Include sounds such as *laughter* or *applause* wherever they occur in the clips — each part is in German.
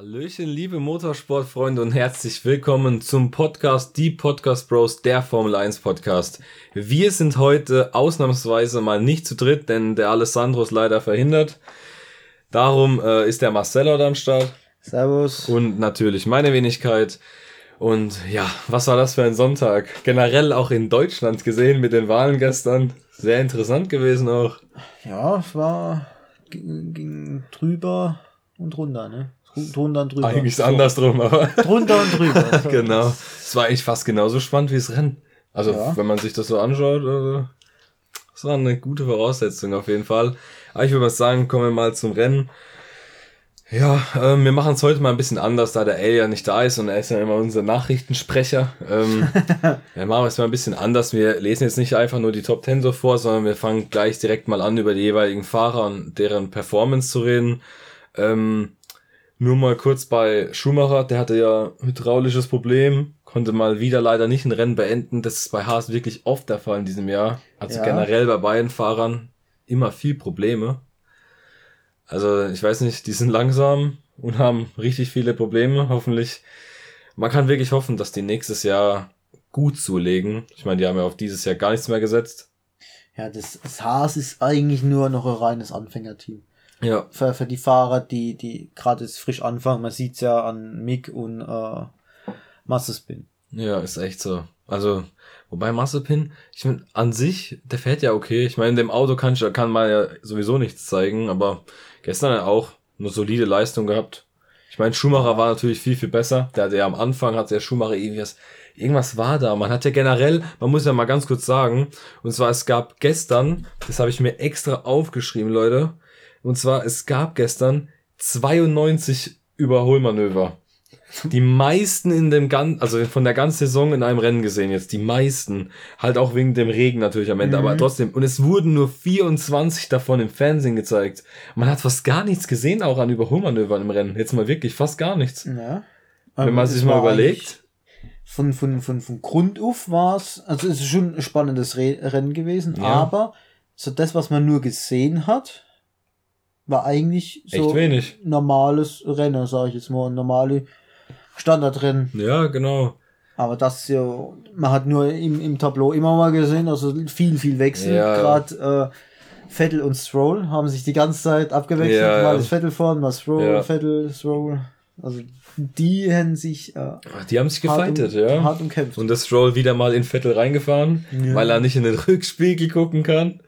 Hallöchen, liebe Motorsportfreunde und herzlich willkommen zum Podcast Die Podcast Bros, der Formel 1 Podcast. Wir sind heute ausnahmsweise mal nicht zu dritt, denn der Alessandro ist leider verhindert. Darum äh, ist der Marcelo da am Start. Servus. Und natürlich meine Wenigkeit. Und ja, was war das für ein Sonntag? Generell auch in Deutschland gesehen mit den Wahlen gestern. Sehr interessant gewesen auch. Ja, es war ging, ging drüber und runter, ne? Drunter und drüber. Eigentlich ist andersrum, aber. Drunter und drüber. *laughs* genau. Es war eigentlich fast genauso spannend wie das Rennen. Also, ja. wenn man sich das so anschaut, also, das war eine gute Voraussetzung auf jeden Fall. Aber ich würde mal sagen, kommen wir mal zum Rennen. Ja, ähm, wir machen es heute mal ein bisschen anders, da der Alien nicht da ist und er ist ja immer unser Nachrichtensprecher. Ähm, *laughs* ja, machen wir es mal ein bisschen anders. Wir lesen jetzt nicht einfach nur die Top Ten so vor, sondern wir fangen gleich direkt mal an, über die jeweiligen Fahrer und deren Performance zu reden. Ähm, nur mal kurz bei Schumacher, der hatte ja hydraulisches Problem, konnte mal wieder leider nicht ein Rennen beenden. Das ist bei Haas wirklich oft der Fall in diesem Jahr. Also ja. generell bei beiden Fahrern immer viel Probleme. Also ich weiß nicht, die sind langsam und haben richtig viele Probleme. Hoffentlich, man kann wirklich hoffen, dass die nächstes Jahr gut zulegen. Ich meine, die haben ja auf dieses Jahr gar nichts mehr gesetzt. Ja, das, das Haas ist eigentlich nur noch ein reines Anfängerteam. Ja. Für, für die Fahrer, die, die gerade frisch anfangen. Man sieht's ja an Mick und äh, Massespin. Ja, ist echt so. Also, wobei Massepin, ich finde, an sich, der fährt ja okay. Ich meine, in dem Auto kann, ich, kann man ja sowieso nichts zeigen, aber gestern hat er auch eine solide Leistung gehabt. Ich meine, Schumacher war natürlich viel, viel besser. Der hatte ja am Anfang, hat der Schumacher irgendwas, irgendwas war da. Man hat ja generell, man muss ja mal ganz kurz sagen, und zwar es gab gestern, das habe ich mir extra aufgeschrieben, Leute, und zwar, es gab gestern 92 Überholmanöver. Die meisten in dem ganzen, also von der ganzen Saison in einem Rennen gesehen jetzt, die meisten. Halt auch wegen dem Regen natürlich am Ende, mhm. aber trotzdem. Und es wurden nur 24 davon im Fernsehen gezeigt. Man hat fast gar nichts gesehen, auch an Überholmanövern im Rennen. Jetzt mal wirklich fast gar nichts. Ja. Wenn man sich mal überlegt. Von, von, von, von Grund auf war es, also es ist schon ein spannendes Re Rennen gewesen, ja. aber so das, was man nur gesehen hat, war eigentlich so wenig. normales Rennen, sage ich jetzt mal, normale Standardrennen. Ja, genau. Aber das ja, man hat nur im, im Tableau immer mal gesehen, also viel, viel Wechsel. Ja. Gerade äh, Vettel und Stroll haben sich die ganze Zeit abgewechselt. Ja, mal ist Vettel vorne, mal Stroll, ja. Vettel, Stroll. Also die haben sich. Äh, die haben sich gefeitet, um, ja. Hart umkämpft. Und das Stroll wieder mal in Vettel reingefahren, ja. weil er nicht in den Rückspiegel gucken kann.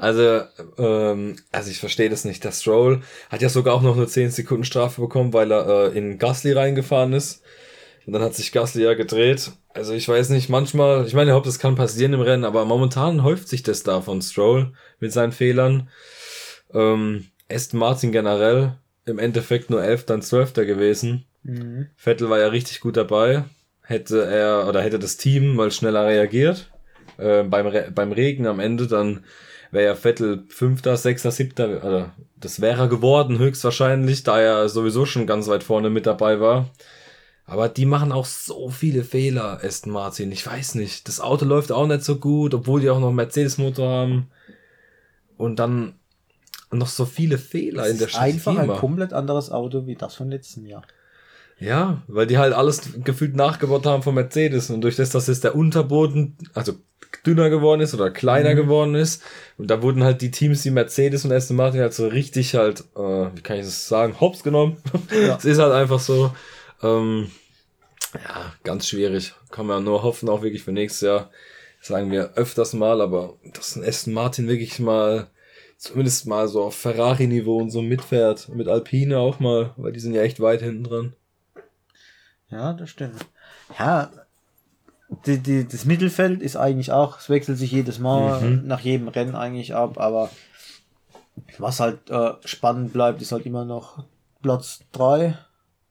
Also, ähm, also ich verstehe das nicht. Der Stroll hat ja sogar auch noch eine 10 Sekunden Strafe bekommen, weil er äh, in Gasly reingefahren ist. Und dann hat sich Gasly ja gedreht. Also ich weiß nicht, manchmal, ich meine, ich hoffe, das kann passieren im Rennen, aber momentan häuft sich das da von Stroll mit seinen Fehlern. Ähm, Aston Martin generell im Endeffekt nur 11, dann 12. gewesen. Mhm. Vettel war ja richtig gut dabei. Hätte er oder hätte das Team mal schneller reagiert. Äh, beim, Re beim Regen am Ende dann wäre ja Vettel Fünfter, Sechster, Siebter, also das wäre er geworden höchstwahrscheinlich, da er sowieso schon ganz weit vorne mit dabei war. Aber die machen auch so viele Fehler, Aston Martin. Ich weiß nicht. Das Auto läuft auch nicht so gut, obwohl die auch noch Mercedes-Motor haben. Und dann noch so viele Fehler das in der Strategie. Einfach ein komplett anderes Auto wie das von letzten Jahr. Ja, weil die halt alles gefühlt nachgebaut haben von Mercedes und durch das, dass jetzt der Unterboden, also dünner geworden ist oder kleiner mhm. geworden ist. Und da wurden halt die Teams, die Mercedes und Aston Martin halt so richtig halt, äh, wie kann ich das sagen, hops genommen. Ja. *laughs* Es ist halt einfach so, ähm, ja, ganz schwierig. Kann man nur hoffen, auch wirklich für nächstes Jahr. sagen wir öfters mal, aber dass ein Aston Martin wirklich mal zumindest mal so auf Ferrari-Niveau und so mitfährt. Mit Alpine auch mal, weil die sind ja echt weit hinten dran. Ja, das stimmt. Ja, die, die, das Mittelfeld ist eigentlich auch, es wechselt sich jedes Mal mhm. nach jedem Rennen eigentlich ab, aber was halt äh, spannend bleibt, ist halt immer noch Platz 3.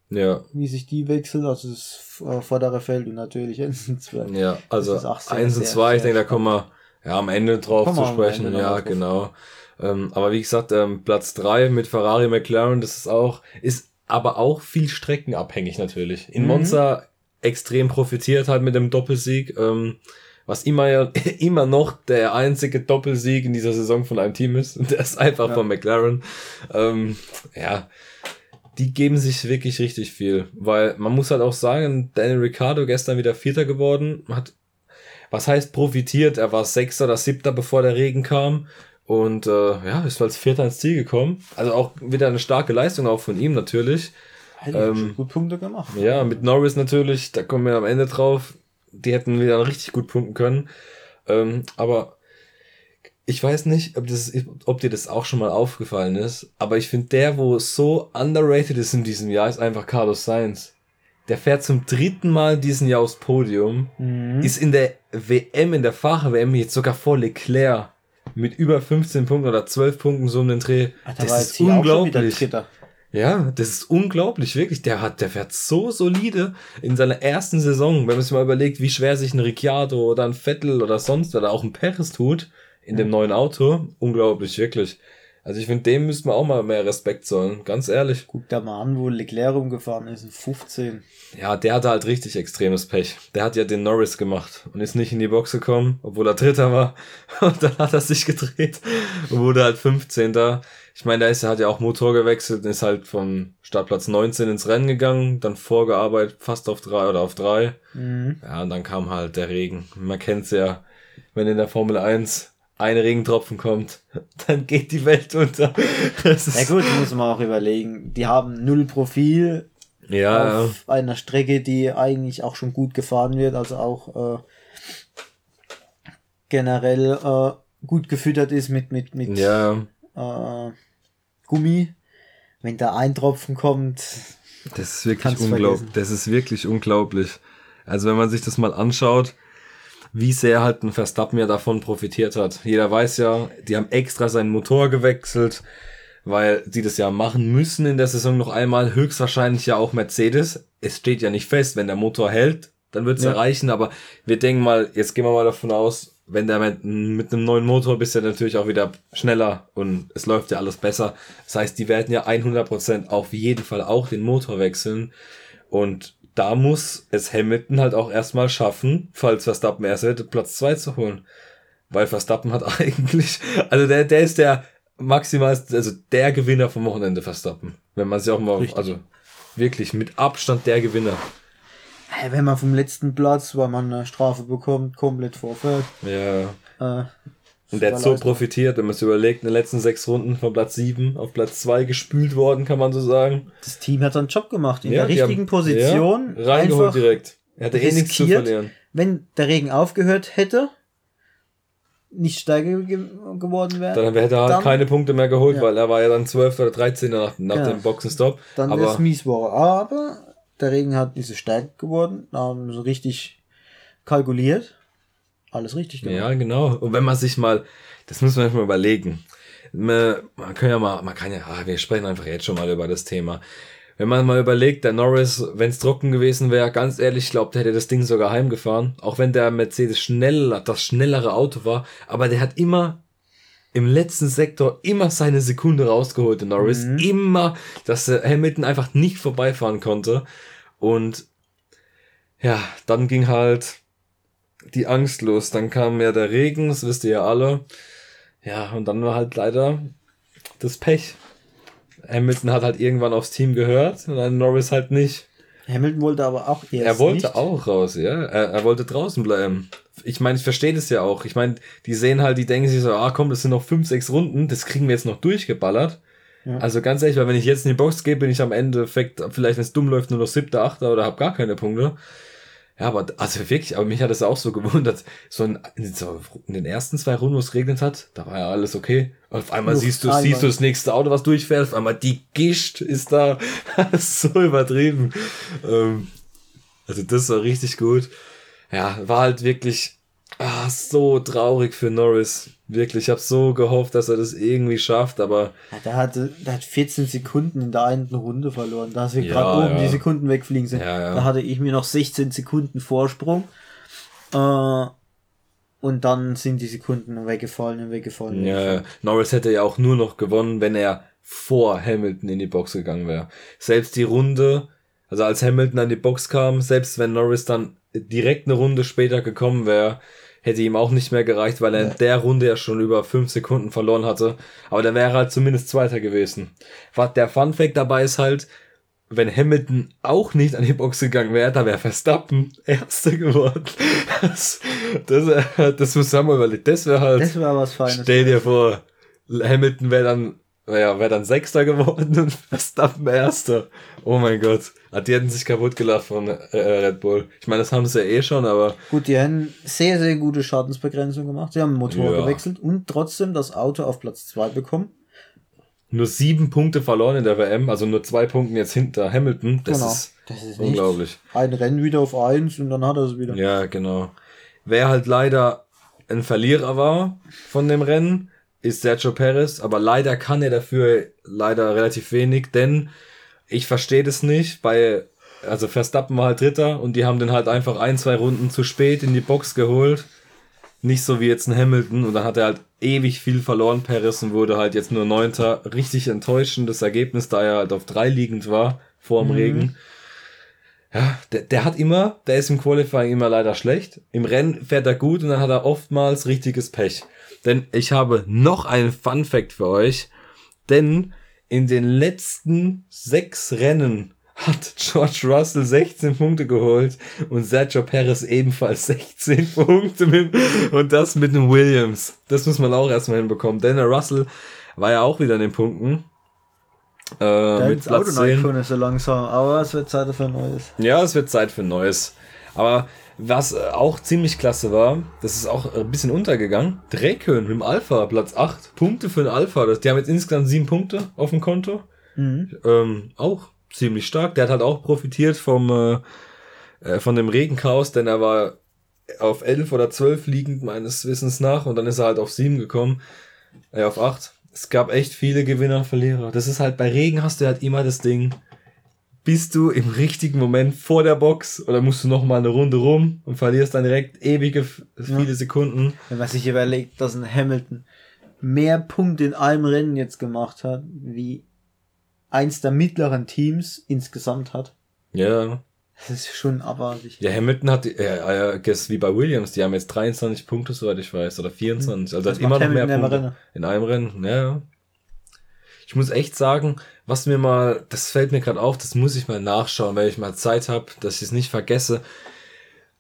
Ja. Wie sich die wechseln, also das äh, vordere Feld und natürlich 1 und 2. Ja, also 1 und 2, ich denke, da kommen wir ja am Ende drauf zu sprechen. Ja, genau. Ähm, aber wie gesagt, ähm, Platz 3 mit Ferrari McLaren, das ist auch, ist aber auch viel streckenabhängig natürlich. In mhm. Monza extrem profitiert hat mit dem Doppelsieg. Ähm, was immer ja *laughs* immer noch der einzige Doppelsieg in dieser Saison von einem Team ist. Und *laughs* der ist einfach ja. von McLaren. Ähm, ja, die geben sich wirklich richtig viel. Weil man muss halt auch sagen, Daniel Ricciardo gestern wieder Vierter geworden, hat, was heißt profitiert? Er war Sechster oder Siebter, bevor der Regen kam. Und äh, ja, ist als Vierter ins Ziel gekommen. Also auch wieder eine starke Leistung auch von ihm natürlich. Ähm, gut Punkte gemacht. Ja, mit Norris natürlich, da kommen wir am Ende drauf. Die hätten wieder richtig gut punkten können. Ähm, aber ich weiß nicht, ob, das, ob dir das auch schon mal aufgefallen ist, aber ich finde, der, wo so underrated ist in diesem Jahr, ist einfach Carlos Sainz. Der fährt zum dritten Mal diesen Jahr aufs Podium, mhm. ist in der WM, in der Fahrer-WM jetzt sogar vor Leclerc mit über 15 Punkten oder 12 Punkten so um den Dreh. Alter, das ist unglaublich. Ja, das ist unglaublich, wirklich. Der hat, der fährt so solide in seiner ersten Saison. Wenn man sich mal überlegt, wie schwer sich ein Ricciardo oder ein Vettel oder sonst oder auch ein Perez tut in dem neuen Auto. Unglaublich, wirklich. Also ich finde, dem müssten wir auch mal mehr Respekt zollen, ganz ehrlich. Guck da mal an, wo Leclerc rumgefahren ist, in 15. Ja, der hatte halt richtig extremes Pech. Der hat ja den Norris gemacht und ist nicht in die Box gekommen, obwohl er Dritter war. *laughs* Und dann hat er sich gedreht und wurde halt 15. Ich meine, da ist er hat ja auch Motor gewechselt und ist halt von Startplatz 19 ins Rennen gegangen, dann vorgearbeitet, fast auf drei oder auf drei. Mhm. Ja, und dann kam halt der Regen. Man kennt's ja, wenn in der Formel 1 ein Regentropfen kommt, *laughs* dann geht die Welt unter. ja gut, muss man auch überlegen. Die haben null Profil ja, auf einer Strecke, die eigentlich auch schon gut gefahren wird, also auch äh, generell äh, gut gefüttert ist mit mit mit ja. äh, Gummi. Wenn da ein Tropfen kommt, das ist wirklich unglaublich. Das ist wirklich unglaublich. Also wenn man sich das mal anschaut, wie sehr halt ein Verstappen ja davon profitiert hat. Jeder weiß ja, die haben extra seinen Motor gewechselt, weil sie das ja machen müssen in der Saison noch einmal. Höchstwahrscheinlich ja auch Mercedes. Es steht ja nicht fest, wenn der Motor hält, dann wird es ja. erreichen. Aber wir denken mal, jetzt gehen wir mal davon aus, wenn der mit, mit einem neuen Motor bist du natürlich auch wieder schneller und es läuft ja alles besser. Das heißt, die werden ja 100% auf jeden Fall auch den Motor wechseln. Und da muss es Hamilton halt auch erstmal schaffen, falls Verstappen erst hätte, Platz zwei zu holen. Weil Verstappen hat *laughs* eigentlich, also der, der ist der maximal, also der Gewinner vom Wochenende Verstappen. Wenn man sich auch mal, Richtig. also wirklich mit Abstand der Gewinner. Wenn man vom letzten Platz, weil man eine Strafe bekommt, komplett vorfällt. Ja. Äh, und der hat so profitiert, wenn man es überlegt, in den letzten sechs Runden von Platz sieben auf Platz zwei gespült worden, kann man so sagen. Das Team hat seinen Job gemacht, in ja, der richtigen haben, Position. Ja, reingeholt direkt. Er hatte eh nichts zu verlieren. Wenn der Regen aufgehört hätte, nicht steiger ge geworden wäre. Dann hätte er halt dann, keine Punkte mehr geholt, ja. weil er war ja dann 12 oder 13 nach, nach ja. dem Boxenstopp. Dann wäre es mies war. Aber der Regen hat nicht so stark geworden. Da haben sie richtig kalkuliert alles richtig gemacht. Ja, genau. Und wenn man sich mal, das muss man mal überlegen. Man, kann ja mal, man kann ja, ah, wir sprechen einfach jetzt schon mal über das Thema. Wenn man mal überlegt, der Norris, wenn es trocken gewesen wäre, ganz ehrlich, ich glaube, der hätte das Ding sogar heimgefahren. Auch wenn der Mercedes schnell, das schnellere Auto war. Aber der hat immer im letzten Sektor immer seine Sekunde rausgeholt, der Norris. Mhm. Immer, dass Hamilton einfach nicht vorbeifahren konnte. Und ja, dann ging halt die Angst los. Dann kam ja der Regen, das wisst ihr ja alle. Ja, und dann war halt leider das Pech. Hamilton hat halt irgendwann aufs Team gehört und dann Norris halt nicht. Hamilton wollte aber auch erst Er wollte nicht. auch raus, ja. Er, er wollte draußen bleiben. Ich meine, ich verstehe das ja auch. Ich meine, die sehen halt, die denken sich so, ah komm, das sind noch fünf, sechs Runden, das kriegen wir jetzt noch durchgeballert. Ja. Also ganz ehrlich, weil wenn ich jetzt in die Box gehe, bin ich am Endeffekt, vielleicht wenn es dumm läuft, nur noch siebter, achter oder hab gar keine Punkte. Ja, aber also wirklich, aber mich hat es auch so gewundert, so in, in den ersten zwei Runden, wo es regnet hat, da war ja alles okay. Und auf einmal Luft siehst du, einmal. siehst du das nächste Auto, was durchfährt, auf einmal die Gischt ist da. *laughs* Ist so übertrieben. Ähm, also das war richtig gut. Ja, war halt wirklich ah, so traurig für Norris. Wirklich, ich habe so gehofft, dass er das irgendwie schafft, aber. Ja, der, hatte, der hat 14 Sekunden in der einen Runde verloren. Da wir ja, gerade oben ja. die Sekunden wegfliegen sind. Da hatte ich mir noch 16 Sekunden Vorsprung. Äh, und dann sind die Sekunden weggefallen und weggefallen. Ja, Norris hätte ja auch nur noch gewonnen, wenn er vor Hamilton in die Box gegangen wäre. Selbst die Runde, also als Hamilton an die Box kam, selbst wenn Norris dann direkt eine Runde später gekommen wäre, hätte ihm auch nicht mehr gereicht, weil er in der Runde ja schon über fünf Sekunden verloren hatte. Aber der wäre halt zumindest Zweiter gewesen. Was der Fun Fact dabei ist halt, wenn Hamilton auch nicht an die Box gegangen wäre, da wäre Verstappen Erster geworden. *laughs* Das, das, das muss man mal überlegen. Das wäre halt. Das wäre was Feines. Stell dir vor, Hamilton wäre dann naja, wäre dann Sechster geworden und *laughs* Verstappen Erster. Oh mein Gott. Ah, die hätten sich kaputt gelacht von äh, Red Bull. Ich meine, das haben sie ja eh schon, aber. Gut, die haben sehr, sehr gute Schadensbegrenzung gemacht. Sie haben den Motor ja. gewechselt und trotzdem das Auto auf Platz zwei bekommen. Nur sieben Punkte verloren in der WM, also nur zwei Punkte jetzt hinter Hamilton. Das genau. ist, das ist unglaublich. Ein Rennen wieder auf eins und dann hat er es wieder. Ja, genau. Wer halt leider ein Verlierer war von dem Rennen, ist Sergio Perez, aber leider kann er dafür leider relativ wenig, denn ich verstehe das nicht, bei, also Verstappen war halt Dritter und die haben den halt einfach ein, zwei Runden zu spät in die Box geholt. Nicht so wie jetzt ein Hamilton und dann hat er halt ewig viel verloren, Perez, und wurde halt jetzt nur Neunter. Richtig enttäuschendes Ergebnis, da er halt auf drei liegend war, vor dem mhm. Regen. Ja, der, der hat immer, der ist im Qualifying immer leider schlecht. Im Rennen fährt er gut und dann hat er oftmals richtiges Pech. Denn ich habe noch einen Fun Fact für euch. Denn in den letzten sechs Rennen hat George Russell 16 Punkte geholt und Sergio Perez ebenfalls 16 *laughs* Punkte mit, und das mit dem Williams. Das muss man auch erstmal hinbekommen. Denn der Russell war ja auch wieder in den Punkten. Äh, mit Platz Auto 10. ist so langsam, aber es wird Zeit für ein neues. Ja, es wird Zeit für ein neues. Aber was äh, auch ziemlich klasse war, das ist auch ein bisschen untergegangen. Drekön mit dem Alpha, Platz 8. Punkte für den Alpha. Die haben jetzt insgesamt 7 Punkte auf dem Konto. Mhm. Ähm, auch ziemlich stark. Der hat halt auch profitiert vom, äh, äh von dem Regenchaos, denn er war auf 11 oder 12 liegend meines Wissens nach und dann ist er halt auf 7 gekommen. Äh, auf 8. Es gab echt viele Gewinner und Verlierer. Das ist halt, bei Regen hast du halt immer das Ding bist du im richtigen Moment vor der Box oder musst du noch mal eine Runde rum und verlierst dann direkt ewige viele ja. Sekunden. Wenn man sich überlegt, dass ein Hamilton mehr Punkte in einem Rennen jetzt gemacht hat, wie eins der mittleren Teams insgesamt hat. Ja. Das ist schon abartig. Ja, Hamilton hat, äh, äh, wie bei Williams, die haben jetzt 23 Punkte, soweit ich weiß, oder 24. Also hat immer noch mehr Punkte. In einem Rennen, ja. Ich muss echt sagen, was mir mal, das fällt mir gerade auf, das muss ich mal nachschauen, wenn ich mal Zeit habe, dass ich es nicht vergesse.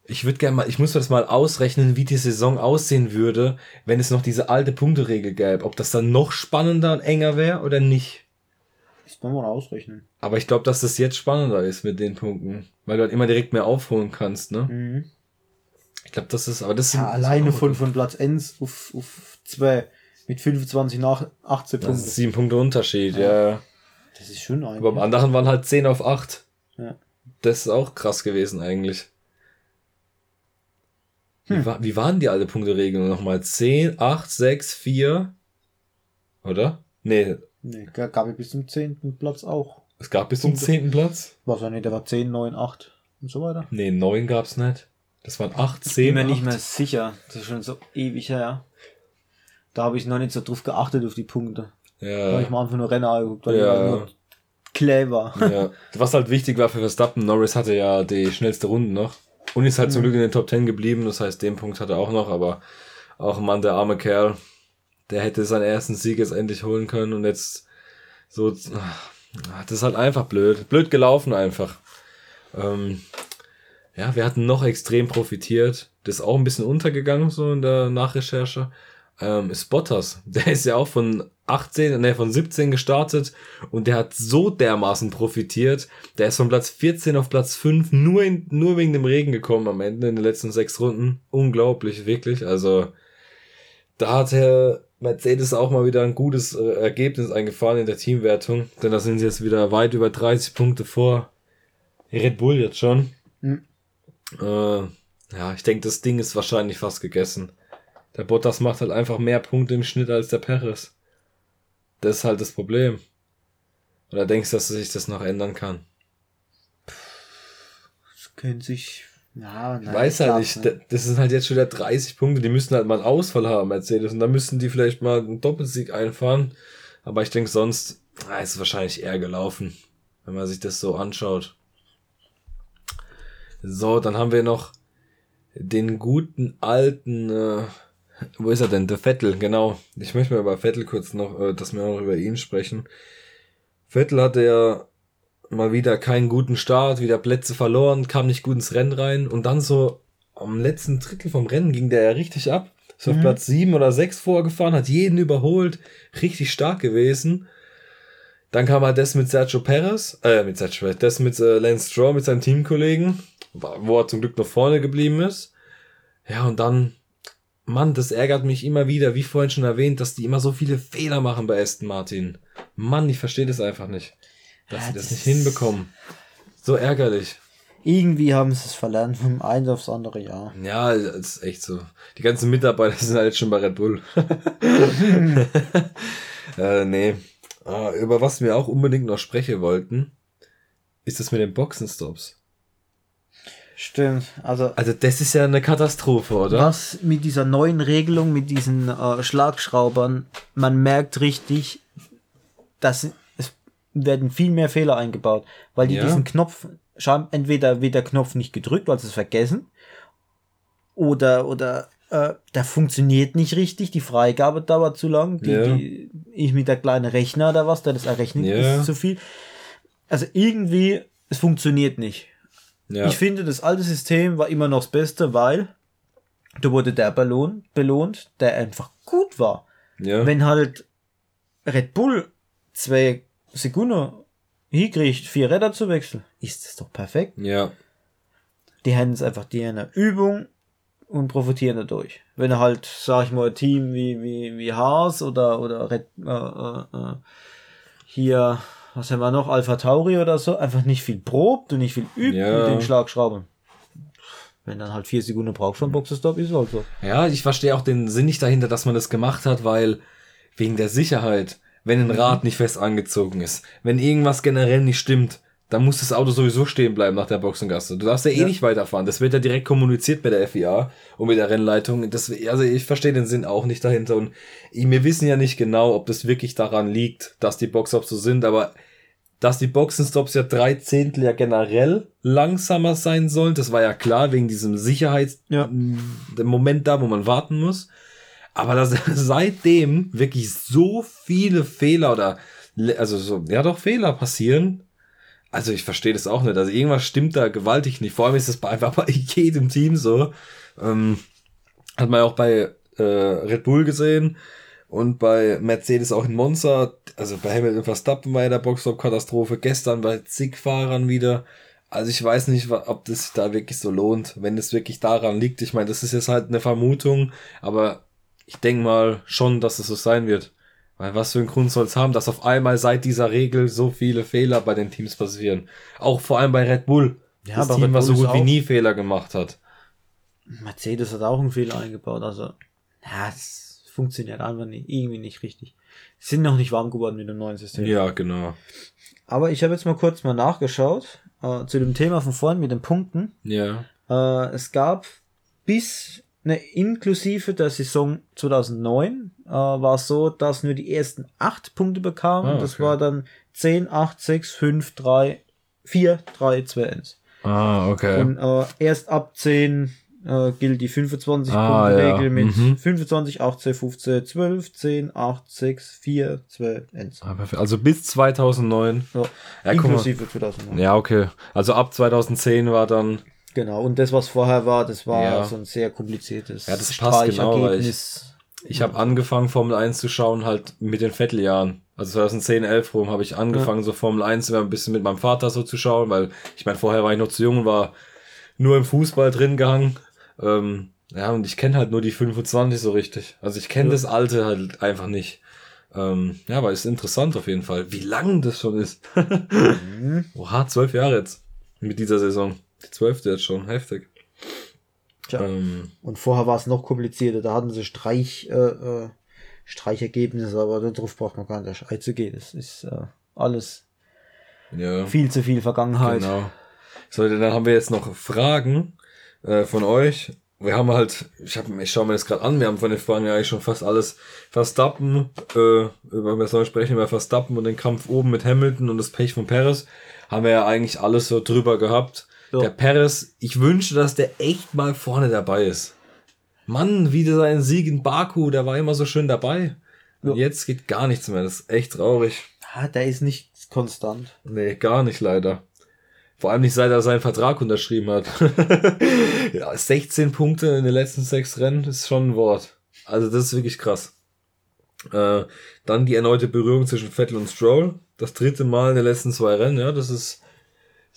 Ich würde gerne mal, ich muss das mal ausrechnen, wie die Saison aussehen würde, wenn es noch diese alte Punkteregel gäbe. Ob das dann noch spannender und enger wäre oder nicht. Das kann man ausrechnen. Aber ich glaube, dass das jetzt spannender ist mit den Punkten, weil du halt immer direkt mehr aufholen kannst, ne? Mhm. Ich glaube, das ist, aber das ja, alleine von, von Platz 1 auf, auf 2 mit 25 nach 18 Punkten. Das ist 7 Punkte Unterschied, ja. ja. Das ist schon eigentlich. Aber beim anderen waren halt 10 auf 8. Ja. Das ist auch krass gewesen eigentlich. Hm. Wie, war, wie waren die alte Punkteregeln nochmal? 10, 8, 6, 4? Oder? Nee. Nee, gab es bis zum 10. Platz auch. Es gab bis zum 10. Platz? Was war nicht, der war 10, 9, 8 und so weiter. Nee, 9 gab's nicht. Das waren 8, 10. Ich bin mir 8. nicht mehr sicher. Das ist schon so ewig her. Da habe ich noch nicht so drauf geachtet auf die Punkte. Ja. Da habe ich mal einfach nur Renner angeguckt, weil ja. ich nur clever. Ja. Was halt wichtig war für Verstappen, Norris hatte ja die schnellste Runde noch. Und ist halt mhm. zum Glück in den Top 10 geblieben, das heißt, den Punkt hat er auch noch, aber auch ein Mann, der arme Kerl, der hätte seinen ersten Sieg jetzt endlich holen können und jetzt so, das ist halt einfach blöd. Blöd gelaufen einfach. Ähm, ja, wir hatten noch extrem profitiert. Das ist auch ein bisschen untergegangen, so in der Nachrecherche. Ähm, ist Bottas. *laughs* Der ist ja auch von 18, ne, von 17 gestartet und der hat so dermaßen profitiert. Der ist von Platz 14 auf Platz 5 nur, in, nur wegen dem Regen gekommen am Ende in den letzten sechs Runden. Unglaublich, wirklich. Also, da hat Herr Mercedes auch mal wieder ein gutes äh, Ergebnis eingefahren in der Teamwertung, denn da sind sie jetzt wieder weit über 30 Punkte vor Red Bull jetzt schon. Mhm. Äh, ja, ich denke, das Ding ist wahrscheinlich fast gegessen. Der Bottas macht halt einfach mehr Punkte im Schnitt als der Perez. Das ist halt das Problem. Oder denkst du, dass sich das noch ändern kann? Das könnte sich. Ja, nein, ich weiß halt nicht. Ne? Das sind halt jetzt schon wieder 30 Punkte. Die müssen halt mal einen Ausfall haben, Mercedes. Und dann müssten die vielleicht mal einen Doppelsieg einfahren. Aber ich denke, sonst ah, ist es wahrscheinlich eher gelaufen, wenn man sich das so anschaut. So, dann haben wir noch den guten alten, äh, wo ist er denn? Der Vettel, genau. Ich möchte mal über Vettel kurz noch, äh, dass wir auch noch über ihn sprechen. Vettel hatte ja mal wieder keinen guten Start, wieder Plätze verloren, kam nicht gut ins Rennen rein und dann so am letzten Drittel vom Rennen ging der ja richtig ab. Ist mhm. auf Platz sieben oder sechs vorgefahren, hat jeden überholt, richtig stark gewesen. Dann kam halt das mit Sergio Perez, äh, mit Sergio, das mit äh, Lance Stroll, mit seinem Teamkollegen wo er zum Glück noch vorne geblieben ist. Ja, und dann, Mann, das ärgert mich immer wieder, wie vorhin schon erwähnt, dass die immer so viele Fehler machen bei Aston Martin. Mann, ich verstehe das einfach nicht. Dass ja, sie das, das nicht hinbekommen. So ärgerlich. Irgendwie haben sie es verlernt vom einen aufs andere Jahr. Ja, das ist echt so. Die ganzen Mitarbeiter sind halt schon bei Red Bull. *laughs* äh, nee. Ah, über was wir auch unbedingt noch sprechen wollten, ist das mit den Boxenstops. Stimmt. Also, also das ist ja eine Katastrophe, oder? Was mit dieser neuen Regelung, mit diesen äh, Schlagschraubern, man merkt richtig, dass es werden viel mehr Fehler eingebaut, weil die ja. diesen Knopf, entweder wird der Knopf nicht gedrückt, weil sie es vergessen, oder, oder äh, der funktioniert nicht richtig, die Freigabe dauert zu lang, die, ja. die, ich mit der kleinen Rechner oder was, der das errechnet, ja. ist zu viel. Also irgendwie, es funktioniert nicht. Ja. Ich finde, das alte System war immer noch das Beste, weil da wurde der Ballon belohnt, der einfach gut war. Ja. Wenn halt Red Bull zwei Sekunden hinkriegt, vier Räder zu wechseln, ist das doch perfekt. Ja. Die haben es einfach die eine Übung und profitieren dadurch. Wenn halt, sag ich mal, ein Team wie, wie, wie Haas oder, oder Red, äh, äh, äh hier was haben wir noch, Alpha Tauri oder so, einfach nicht viel probt und nicht viel übt ja. mit den Schlagschrauben. Wenn dann halt vier Sekunden braucht schon Boxenstopp, ist halt so. Ja, ich verstehe auch den Sinn nicht dahinter, dass man das gemacht hat, weil wegen der Sicherheit, wenn ein Rad mhm. nicht fest angezogen ist, wenn irgendwas generell nicht stimmt, dann muss das Auto sowieso stehen bleiben nach der Boxengasse. Du darfst ja eh ja. nicht weiterfahren. Das wird ja direkt kommuniziert mit der FIA und mit der Rennleitung. Das, also ich verstehe den Sinn auch nicht dahinter. Und wir wissen ja nicht genau, ob das wirklich daran liegt, dass die Boxstops so sind, aber dass die Boxenstops ja drei Zehntel ja generell langsamer sein sollen, das war ja klar, wegen diesem Sicherheits, ja. dem Moment da, wo man warten muss. Aber dass *laughs* seitdem wirklich so viele Fehler oder, also so, ja doch Fehler passieren, also ich verstehe das auch nicht. Also irgendwas stimmt da gewaltig nicht. Vor allem ist das *laughs* einfach bei jedem Team so. Ähm, hat man ja auch bei äh, Red Bull gesehen und bei Mercedes auch in Monza. Also bei Hamilton Verstappen war ja der Boxstop-Katastrophe. Gestern bei zig Fahrern wieder. Also ich weiß nicht, ob das da wirklich so lohnt, wenn es wirklich daran liegt. Ich meine, das ist jetzt halt eine Vermutung, aber ich denke mal schon, dass es so sein wird. Weil was für einen Grund soll es haben, dass auf einmal seit dieser Regel so viele Fehler bei den Teams passieren? Auch vor allem bei Red Bull. Ja, das Team, was so gut wie nie Fehler gemacht hat. Mercedes hat auch einen Fehler eingebaut, also ja, es funktioniert einfach nicht, irgendwie nicht richtig. Sind noch nicht warm geworden mit dem neuen System. Ja, genau. Aber ich habe jetzt mal kurz mal nachgeschaut äh, zu dem Thema von vorhin mit den Punkten. Ja. Äh, es gab bis ne, inklusive der Saison 2009 äh, war es so, dass nur die ersten acht Punkte bekamen. Ah, okay. Das war dann 10, 8, 6, 5, 3, 4, 3, 2, 1. Ah, okay. Und äh, erst ab 10 äh, gilt die 25-Punkte-Regel ah, ja. mit mhm. 25, 18, 15, 12, 10, 8, 6, 4, 2, 1. Ah, also bis 2009. Ja, ja inklusive 2009. Ja, okay. Also ab 2010 war dann Genau, und das, was vorher war, das war ja. so ein sehr kompliziertes ja, das passt genau, ich, Ich habe angefangen, Formel 1 zu schauen, halt mit den Vetteljahren. Also 2010, 11 rum habe ich angefangen, ja. so Formel 1 immer ein bisschen mit meinem Vater so zu schauen, weil ich meine, vorher war ich noch zu jung und war nur im Fußball drin gehangen. Ähm, ja, und ich kenne halt nur die 25 so richtig. Also ich kenne ja. das Alte halt einfach nicht. Ähm, ja, aber ist interessant auf jeden Fall, wie lang das schon ist. *laughs* mhm. Oha, zwölf Jahre jetzt mit dieser Saison. Die zwölfte jetzt schon, heftig. Tja. Ähm, und vorher war es noch komplizierter. Da hatten sie Streich, äh, äh, Streichergebnisse, aber darauf braucht man gar nicht einzugehen. Das ist äh, alles ja. viel zu viel Vergangenheit. Genau. So, dann haben wir jetzt noch Fragen äh, von euch. Wir haben halt, ich, hab, ich schaue mir das gerade an, wir haben von den Fragen ja eigentlich schon fast alles Verstappen, äh, über wir sollen sprechen über Verstappen und den Kampf oben mit Hamilton und das Pech von Perez, haben wir ja eigentlich alles so drüber gehabt. Ja. Der Perez, ich wünsche, dass der echt mal vorne dabei ist. Mann, wieder sein Sieg in Baku, der war immer so schön dabei. Und ja. jetzt geht gar nichts mehr. Das ist echt traurig. Ah, der ist nicht konstant. Nee, gar nicht leider. Vor allem nicht seit er seinen Vertrag unterschrieben hat. *laughs* ja, 16 Punkte in den letzten sechs Rennen ist schon ein Wort. Also das ist wirklich krass. Äh, dann die erneute Berührung zwischen Vettel und Stroll. Das dritte Mal in den letzten zwei Rennen, ja, das ist,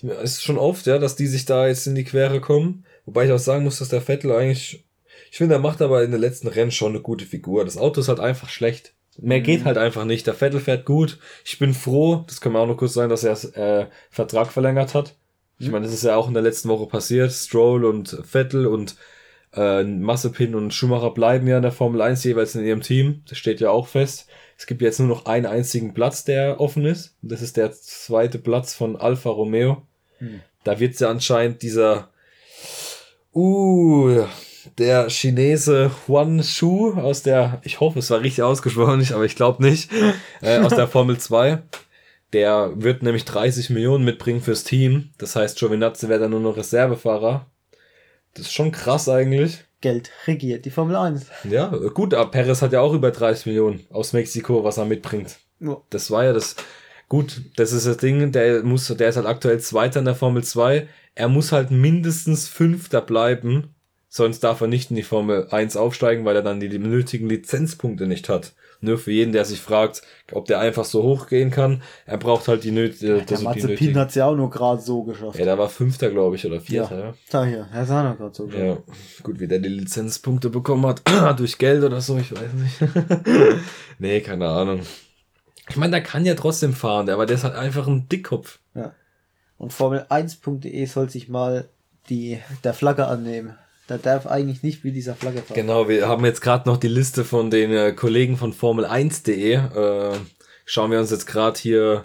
ist schon oft, ja, dass die sich da jetzt in die Quere kommen. Wobei ich auch sagen muss, dass der Vettel eigentlich, ich finde, er macht aber in den letzten Rennen schon eine gute Figur. Das Auto ist halt einfach schlecht. Mehr mhm. geht halt einfach nicht. Der Vettel fährt gut. Ich bin froh, das kann man auch noch kurz sagen, dass er äh, Vertrag verlängert hat. Ich mhm. meine, das ist ja auch in der letzten Woche passiert. Stroll und Vettel und äh, Massepin und Schumacher bleiben ja in der Formel 1 jeweils in ihrem Team. Das steht ja auch fest. Es gibt jetzt nur noch einen einzigen Platz, der offen ist. Das ist der zweite Platz von Alfa Romeo. Mhm. Da wird ja anscheinend dieser uh, der Chinese Huan Shu aus der, ich hoffe, es war richtig ausgesprochen, aber ich glaube nicht, *laughs* äh, aus der Formel 2. Der wird nämlich 30 Millionen mitbringen fürs Team. Das heißt, Giovinazzi wäre dann nur noch Reservefahrer. Das ist schon krass eigentlich. Geld regiert die Formel 1. Ja, gut, aber Perez hat ja auch über 30 Millionen aus Mexiko, was er mitbringt. Ja. Das war ja das. Gut, das ist das Ding, der muss, der ist halt aktuell Zweiter in der Formel 2. Er muss halt mindestens Fünfter bleiben, sonst darf er nicht in die Formel 1 aufsteigen, weil er dann die, nötigen Lizenzpunkte nicht hat. Nur für jeden, der sich fragt, ob der einfach so hochgehen kann. Er braucht halt die, nöt ja, der Mazepin hat es ja auch nur gerade so geschafft. Ja, da war Fünfter, glaube ich, oder Vierter. Ja, ja. da hier, er auch noch gerade so geschafft. Ja, gut, wie der die Lizenzpunkte bekommen hat, *clears throat* durch Geld oder so, ich weiß nicht. *laughs* nee, keine Ahnung. Ich meine, der kann ja trotzdem fahren, aber der ist halt einfach ein Dickkopf. Ja. Und Formel1.de soll sich mal die, der Flagge annehmen. Da darf eigentlich nicht wie dieser Flagge fahren. Genau, wir haben jetzt gerade noch die Liste von den äh, Kollegen von Formel1.de. Äh, schauen wir uns jetzt gerade hier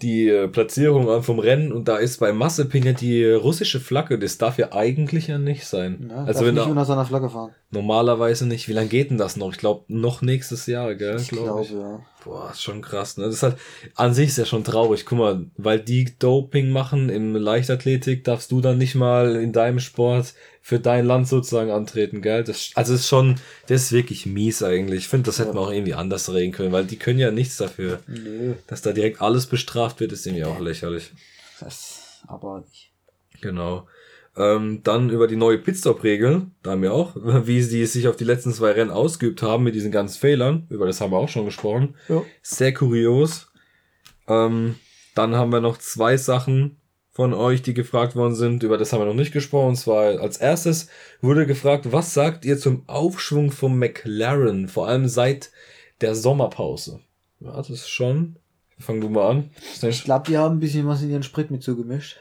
die äh, Platzierung an vom Rennen und da ist bei Massepin ja die russische Flagge. Das darf ja eigentlich ja nicht sein. Ja, also darf wenn nicht unter seiner Flagge fahren. Normalerweise nicht. Wie lange geht denn das noch? Ich glaube noch nächstes Jahr, gell? Ich glaube, glaub, ja. Boah, ist schon krass, ne? Das ist halt, an sich ist ja schon traurig. Guck mal, weil die Doping machen im Leichtathletik, darfst du dann nicht mal in deinem Sport für dein Land sozusagen antreten, gell? Das, also ist schon, das ist wirklich mies eigentlich. Ich finde, das hätten wir auch irgendwie anders regeln können, weil die können ja nichts dafür. Nö. Dass da direkt alles bestraft wird, ist irgendwie auch lächerlich. Das, aber nicht. Genau. Ähm, dann über die neue Pitstop-Regel, da haben wir auch, *laughs* wie sie sich auf die letzten zwei Rennen ausgeübt haben mit diesen ganzen Fehlern, über das haben wir auch schon gesprochen. Ja. Sehr kurios. Ähm, dann haben wir noch zwei Sachen von euch, die gefragt worden sind, über das haben wir noch nicht gesprochen. Und zwar als erstes wurde gefragt, was sagt ihr zum Aufschwung von McLaren, vor allem seit der Sommerpause? Ja, das ist schon. Fang du mal an. Ich glaube, die haben ein bisschen was in ihren Sprit mit zugemischt.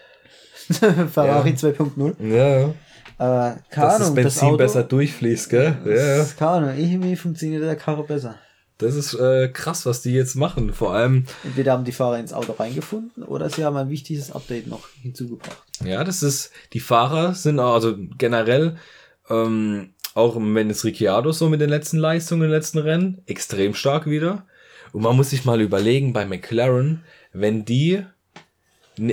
*laughs* Ferrari ja. 2.0. Ja, ja. Aber keine Dass Ahnung, das Benzin das besser durchfließt, gell? Ja, ja. Keine Ahnung, irgendwie funktioniert der Karre besser. Das ist äh, krass, was die jetzt machen. Vor allem. Entweder haben die Fahrer ins Auto reingefunden oder sie haben ein wichtiges Update noch hinzugebracht. Ja, das ist. Die Fahrer sind also generell, ähm, auch wenn es Ricciardo so mit den letzten Leistungen, den letzten Rennen, extrem stark wieder. Und man muss sich mal überlegen, bei McLaren, wenn die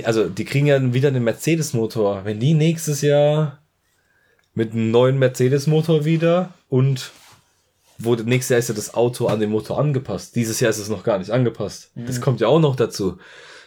also die kriegen ja wieder den Mercedes-Motor. Wenn die nächstes Jahr mit einem neuen Mercedes-Motor wieder und wo nächstes Jahr ist ja das Auto an den Motor angepasst. Dieses Jahr ist es noch gar nicht angepasst. Mhm. Das kommt ja auch noch dazu.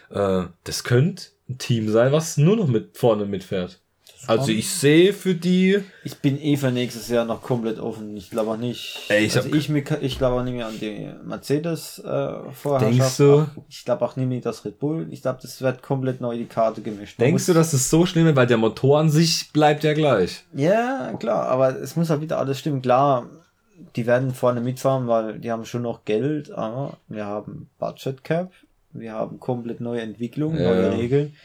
Äh, das könnte ein Team sein, was nur noch mit vorne mitfährt. Also ich sehe für die. Ich bin eh für nächstes Jahr noch komplett offen. Ich glaube auch nicht. Ey, ich also ich, ich glaube auch nicht mehr an die Mercedes äh, Vorherrschaft. Denkst du? Ich glaube auch nicht mehr das Red Bull. Ich glaube, das wird komplett neu die Karte gemischt. Man Denkst du, dass es so schlimm ist, weil der Motor an sich bleibt ja gleich? Ja, klar, aber es muss halt wieder alles stimmen. Klar, die werden vorne mitfahren, weil die haben schon noch Geld, aber wir haben Budget Cap, wir haben komplett neue Entwicklungen, ja. neue Regeln.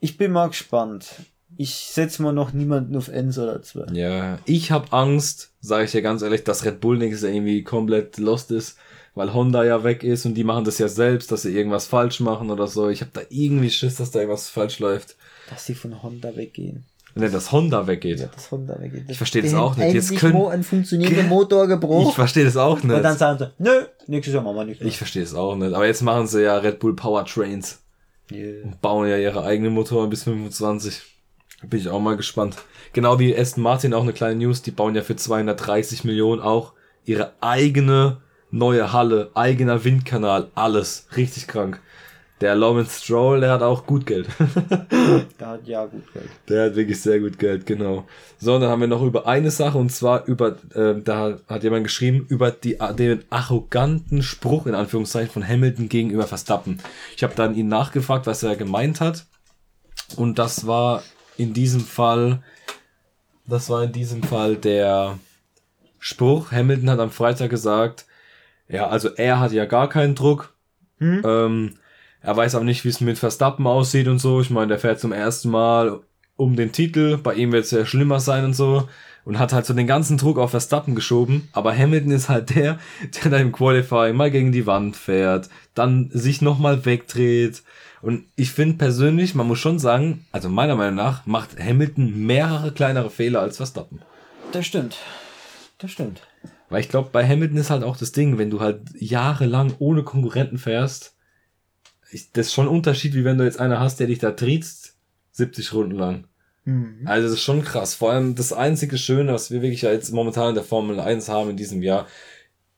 Ich bin mal gespannt. Ich setze mal noch niemanden auf Eins oder zwei. Ja, ich habe Angst, sage ich dir ganz ehrlich, dass Red Bull nächstes Jahr irgendwie komplett lost ist, weil Honda ja weg ist und die machen das ja selbst, dass sie irgendwas falsch machen oder so. Ich habe da irgendwie Schiss, dass da irgendwas falsch läuft. Dass sie von Honda weggehen. Wenn das Honda weggeht. Ja, das Honda weggeht. Das ich verstehe das auch nicht. Jetzt können ein funktionierender Motor gebrochen. Ich verstehe das auch nicht. Und dann sagen sie, nö, nächstes Jahr machen wir nicht. Mehr. Ich verstehe es auch nicht. Aber jetzt machen sie ja Red Bull Powertrains. Yeah. Und bauen ja ihre eigenen Motoren bis 25. Bin ich auch mal gespannt. Genau wie Aston Martin auch eine kleine News. Die bauen ja für 230 Millionen auch ihre eigene neue Halle, eigener Windkanal, alles. Richtig krank. Der Lawrence Stroll, der hat auch gut Geld. *laughs* der hat ja gut Geld. Der hat wirklich sehr gut Geld, genau. So, und dann haben wir noch über eine Sache und zwar über, äh, da hat jemand geschrieben, über die, den arroganten Spruch in Anführungszeichen von Hamilton gegenüber Verstappen. Ich habe dann ihn nachgefragt, was er gemeint hat. Und das war in diesem Fall, das war in diesem Fall der Spruch. Hamilton hat am Freitag gesagt, ja, also er hat ja gar keinen Druck. Hm? Ähm, er weiß auch nicht, wie es mit Verstappen aussieht und so. Ich meine, der fährt zum ersten Mal um den Titel. Bei ihm wird es ja schlimmer sein und so. Und hat halt so den ganzen Druck auf Verstappen geschoben. Aber Hamilton ist halt der, der dann im Qualifying mal gegen die Wand fährt, dann sich nochmal wegdreht. Und ich finde persönlich, man muss schon sagen, also meiner Meinung nach, macht Hamilton mehrere kleinere Fehler als Verstappen. Das stimmt. Das stimmt. Weil ich glaube, bei Hamilton ist halt auch das Ding, wenn du halt jahrelang ohne Konkurrenten fährst, ich, das ist schon ein Unterschied, wie wenn du jetzt einer hast, der dich da triezt, 70 Runden lang. Mhm. Also das ist schon krass. Vor allem das einzige Schöne, was wir wirklich jetzt momentan in der Formel 1 haben in diesem Jahr,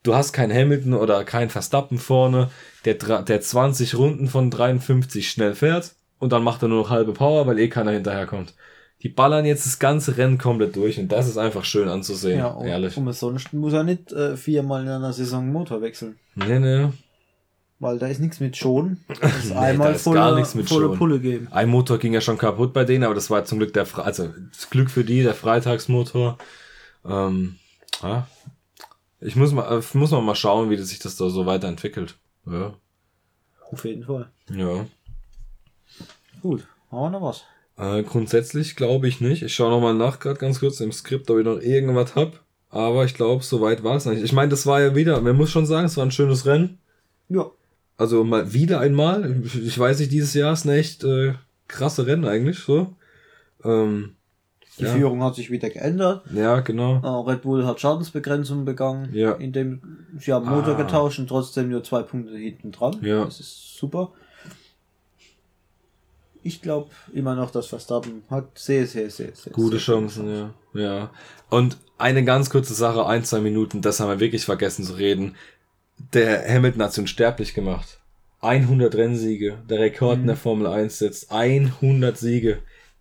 du hast keinen Hamilton oder keinen Verstappen vorne, der, der 20 Runden von 53 schnell fährt und dann macht er nur noch halbe Power, weil eh keiner hinterherkommt. Die ballern jetzt das ganze Rennen komplett durch und das ist einfach schön anzusehen, ja, und, ehrlich. Und sonst muss er nicht äh, viermal in einer Saison Motor wechseln. Nee, nee. Weil da ist nichts mit schon. *laughs* Das ist nee, einmal ist volle, gar nichts mit volle schon. Pulle geben. Ein Motor ging ja schon kaputt bei denen, aber das war zum Glück der, Fre also das Glück für die, der Freitagsmotor. Ähm, ja. Ich muss mal, äh, muss mal schauen, wie sich das da so weiterentwickelt. Ja. Auf jeden Fall. Ja. Gut. Haben wir noch was? Äh, grundsätzlich glaube ich nicht. Ich schaue nochmal nach, gerade ganz kurz im Skript, ob ich noch irgendwas hab. Aber ich glaube, soweit war es nicht. Ich meine, das war ja wieder, man muss schon sagen, es war ein schönes Rennen. Ja. Also mal wieder einmal. Ich weiß nicht, dieses Jahr ist ein echt äh, krasse Rennen eigentlich so. Ähm, die ja. Führung hat sich wieder geändert. Ja, genau. Äh, Red Bull hat Schadensbegrenzung begangen, ja. indem sie haben Motor ah. getauscht und trotzdem nur zwei Punkte hinten dran. Ja. Das ist super. Ich glaube immer noch, dass Verstappen hat sehr, sehr, sehr, sehr gute sehr Chancen, ja. Ja. Und eine ganz kurze Sache, ein, zwei Minuten, das haben wir wirklich vergessen zu reden der Hamilton hat sie unsterblich gemacht. 100 Rennsiege, der Rekord mhm. in der Formel 1 setzt 100 Siege.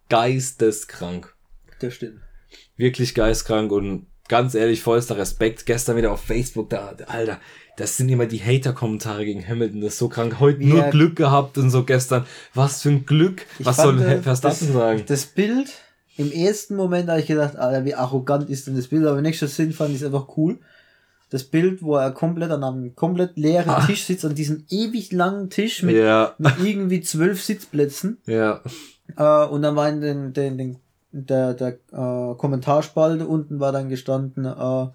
Geisteskrank. Das stimmt. Wirklich geistkrank und ganz ehrlich, vollster Respekt. Gestern wieder auf Facebook, da, Alter, das sind immer die Hater-Kommentare gegen Hamilton, das ist so krank. Heute ja. nur Glück gehabt und so gestern. Was für ein Glück. Ich Was soll äh, Verstappen sagen? Das Bild, im ersten Moment habe ich gedacht, Alter, wie arrogant ist denn das Bild, aber im nächsten Sinn fand ich es einfach cool das Bild, wo er komplett an einem komplett leeren ah. Tisch sitzt, an diesem ewig langen Tisch mit, ja. mit irgendwie zwölf Sitzplätzen. Ja. Äh, und dann war in den, den, den der, der äh, Kommentarspalte unten war dann gestanden, äh,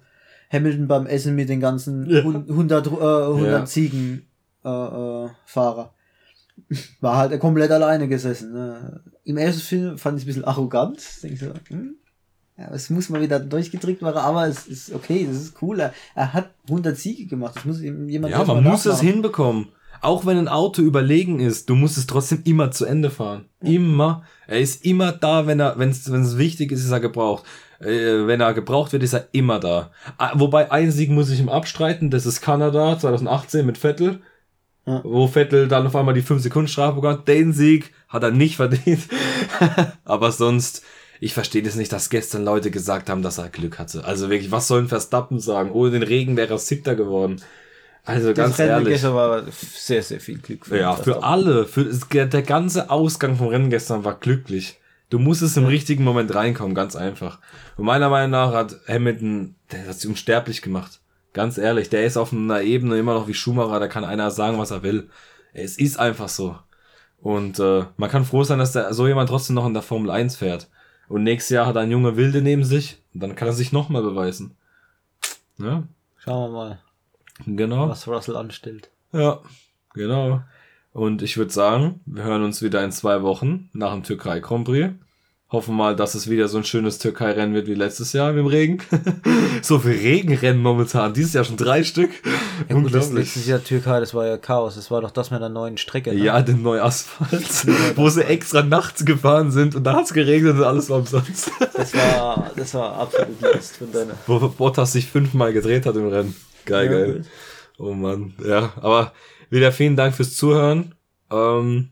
Hamilton beim Essen mit den ganzen ja. 100, äh, 100 ja. Ziegen äh, äh, Fahrer. War halt komplett alleine gesessen. Ne? Im ersten Film fand ich es ein bisschen arrogant. Denke so, hm? Ja, es muss mal wieder durchgedrückt werden, aber es ist okay, das ist cool. Er, er hat 100 Siege gemacht, das muss jemand Ja, man muss es hinbekommen. Auch wenn ein Auto überlegen ist, du musst es trotzdem immer zu Ende fahren. Immer. Er ist immer da, wenn er, wenn es, wenn es wichtig ist, ist er gebraucht. Äh, wenn er gebraucht wird, ist er immer da. Ah, wobei ein Sieg muss ich ihm abstreiten, das ist Kanada 2018 mit Vettel. Ja. Wo Vettel dann auf einmal die 5 Sekunden Strafe bekommt. Den Sieg hat er nicht verdient. *laughs* Aber sonst, ich verstehe das nicht, dass gestern Leute gesagt haben, dass er Glück hatte. Also wirklich, was sollen Verstappen sagen? Ohne den Regen wäre er Siebter geworden. Also das ganz Rennen ehrlich. gestern war sehr, sehr viel Glück. Für ja, für alle. Für, der ganze Ausgang vom Rennen gestern war glücklich. Du musstest im ja. richtigen Moment reinkommen, ganz einfach. Und meiner Meinung nach hat Hamilton, der hat sich unsterblich gemacht. Ganz ehrlich, der ist auf einer Ebene immer noch wie Schumacher, da kann einer sagen, was er will. Es ist einfach so. Und äh, man kann froh sein, dass der, so jemand trotzdem noch in der Formel 1 fährt. Und nächstes Jahr hat er ein junge Wilde neben sich und dann kann er sich nochmal beweisen. Ja? Schauen wir mal. Genau. Was Russell anstellt. Ja, genau. Und ich würde sagen, wir hören uns wieder in zwei Wochen nach dem Türkei Grand Prix. Hoffen mal, dass es wieder so ein schönes Türkei-Rennen wird wie letztes Jahr im Regen. *laughs* so viel Regenrennen momentan. Dieses Jahr schon drei Stück. Ja, gut, das letztes Jahr Türkei, das war ja Chaos. Das war doch das mit der neuen Strecke. Ne? Ja, den neuen Asphalt. *laughs* wo sie extra nachts gefahren sind und da hat es geregnet und alles war umsonst. das war, das war absolut Lust von deiner. Wo Bottas sich fünfmal gedreht hat im Rennen. Geil, ja, geil. Gut. Oh Mann. Ja, aber wieder vielen Dank fürs Zuhören. Ähm,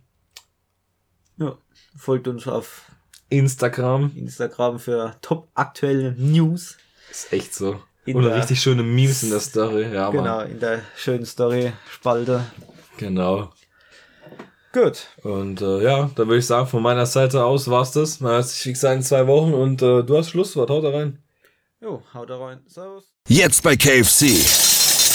ja, folgt uns auf Instagram. Instagram für top aktuelle News. Ist echt so. In Oder richtig schöne Memes in der Story. Ja, genau, Mann. in der schönen Story-Spalte. Genau. Gut. Und äh, ja, dann würde ich sagen, von meiner Seite aus war's das. Man hört sich, wie gesagt, in zwei Wochen und äh, du hast Schlusswort. Haut da rein. Jo, haut da rein. Servus. Jetzt bei KFC.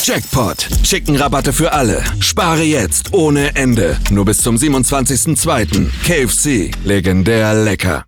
Jackpot. Chickenrabatte für alle. Spare jetzt ohne Ende. Nur bis zum 27.02. KFC. Legendär lecker.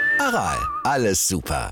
Aral, alles super.